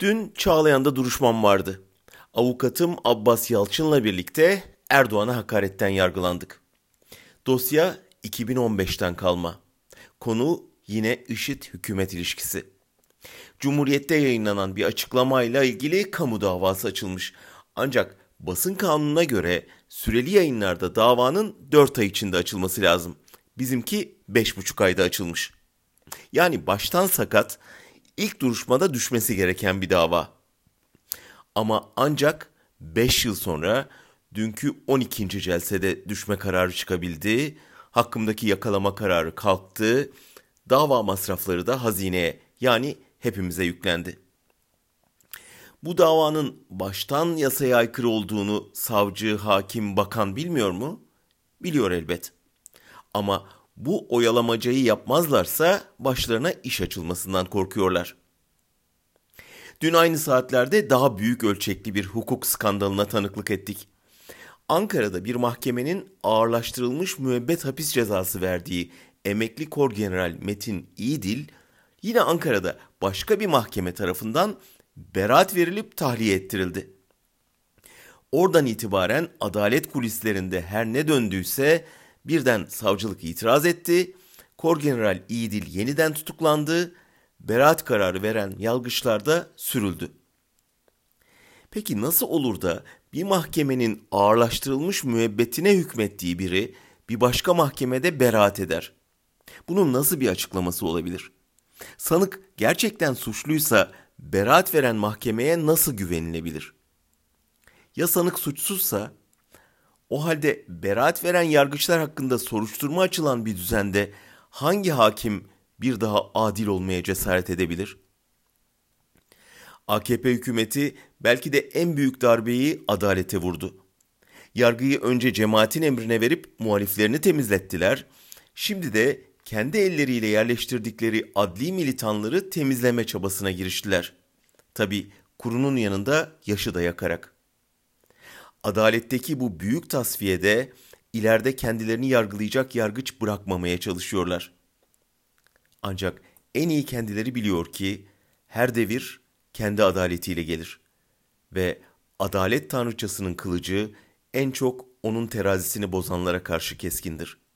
Dün Çağlayan'da duruşmam vardı. Avukatım Abbas Yalçın'la birlikte Erdoğan'a hakaretten yargılandık. Dosya 2015'ten kalma. Konu yine IŞİD hükümet ilişkisi. Cumhuriyette yayınlanan bir açıklamayla ilgili kamu davası açılmış. Ancak basın kanununa göre süreli yayınlarda davanın 4 ay içinde açılması lazım. Bizimki 5,5 ayda açılmış. Yani baştan sakat ilk duruşmada düşmesi gereken bir dava. Ama ancak 5 yıl sonra dünkü 12. celsede düşme kararı çıkabildi. Hakkımdaki yakalama kararı kalktı. Dava masrafları da hazineye yani hepimize yüklendi. Bu davanın baştan yasaya aykırı olduğunu savcı, hakim, bakan bilmiyor mu? Biliyor elbet. Ama bu oyalamacayı yapmazlarsa başlarına iş açılmasından korkuyorlar. Dün aynı saatlerde daha büyük ölçekli bir hukuk skandalına tanıklık ettik. Ankara'da bir mahkemenin ağırlaştırılmış müebbet hapis cezası verdiği emekli kor general Metin İyidil yine Ankara'da başka bir mahkeme tarafından beraat verilip tahliye ettirildi. Oradan itibaren adalet kulislerinde her ne döndüyse birden savcılık itiraz etti. Kor General İyidil yeniden tutuklandı. Beraat kararı veren yalgıçlar da sürüldü. Peki nasıl olur da bir mahkemenin ağırlaştırılmış müebbetine hükmettiği biri bir başka mahkemede beraat eder? Bunun nasıl bir açıklaması olabilir? Sanık gerçekten suçluysa beraat veren mahkemeye nasıl güvenilebilir? Ya sanık suçsuzsa o halde beraat veren yargıçlar hakkında soruşturma açılan bir düzende hangi hakim bir daha adil olmaya cesaret edebilir? AKP hükümeti belki de en büyük darbeyi adalete vurdu. Yargıyı önce cemaatin emrine verip muhaliflerini temizlettiler. Şimdi de kendi elleriyle yerleştirdikleri adli militanları temizleme çabasına giriştiler. Tabi kurunun yanında yaşı da yakarak. Adaletteki bu büyük tasfiyede ileride kendilerini yargılayacak yargıç bırakmamaya çalışıyorlar. Ancak en iyi kendileri biliyor ki her devir kendi adaletiyle gelir ve adalet tanrıçasının kılıcı en çok onun terazisini bozanlara karşı keskindir.''